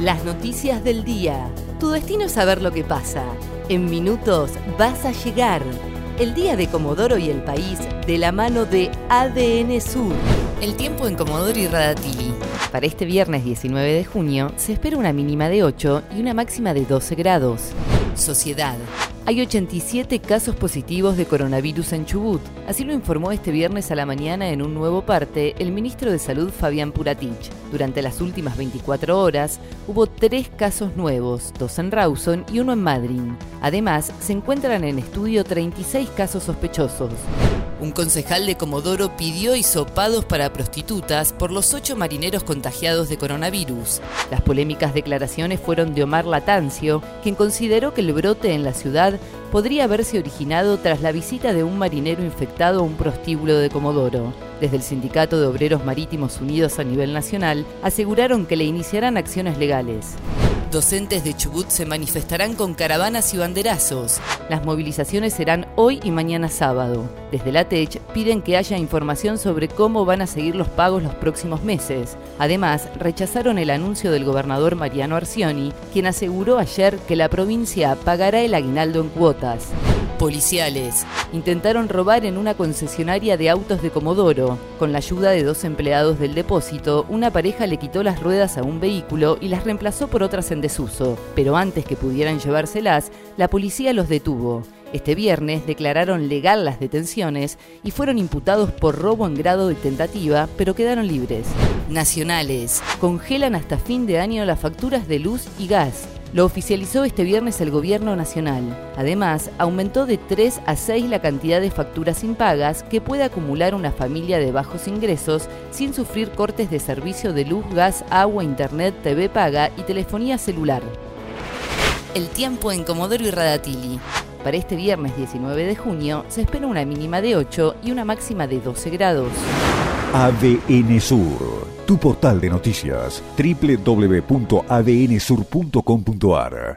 Las noticias del día. Tu destino es saber lo que pasa. En minutos vas a llegar. El día de Comodoro y el país de la mano de ADN Sur. El tiempo en Comodoro y Radatili. Para este viernes 19 de junio se espera una mínima de 8 y una máxima de 12 grados. Sociedad. Hay 87 casos positivos de coronavirus en Chubut. Así lo informó este viernes a la mañana en un nuevo parte el ministro de Salud Fabián Puratich. Durante las últimas 24 horas hubo tres casos nuevos, dos en Rawson y uno en Madryn. Además, se encuentran en estudio 36 casos sospechosos. Un concejal de Comodoro pidió hisopados para prostitutas por los ocho marineros contagiados de coronavirus. Las polémicas declaraciones fueron de Omar Latancio, quien consideró que el brote en la ciudad podría haberse originado tras la visita de un marinero infectado a un prostíbulo de Comodoro. Desde el Sindicato de Obreros Marítimos Unidos a nivel nacional aseguraron que le iniciarán acciones legales. Docentes de Chubut se manifestarán con caravanas y banderazos. Las movilizaciones serán hoy y mañana sábado. Desde la TECH piden que haya información sobre cómo van a seguir los pagos los próximos meses. Además, rechazaron el anuncio del gobernador Mariano Arcioni, quien aseguró ayer que la provincia pagará el aguinaldo en cuotas. Policiales intentaron robar en una concesionaria de autos de Comodoro. Con la ayuda de dos empleados del depósito, una pareja le quitó las ruedas a un vehículo y las reemplazó por otras en desuso. Pero antes que pudieran llevárselas, la policía los detuvo. Este viernes declararon legal las detenciones y fueron imputados por robo en grado de tentativa, pero quedaron libres. Nacionales. Congelan hasta fin de año las facturas de luz y gas. Lo oficializó este viernes el Gobierno Nacional. Además, aumentó de 3 a 6 la cantidad de facturas impagas que puede acumular una familia de bajos ingresos sin sufrir cortes de servicio de luz, gas, agua, internet, TV paga y telefonía celular. El tiempo en Comodoro y Radatili. Para este viernes 19 de junio se espera una mínima de 8 y una máxima de 12 grados. ADN Sur, tu portal de noticias, www.adnsur.com.ar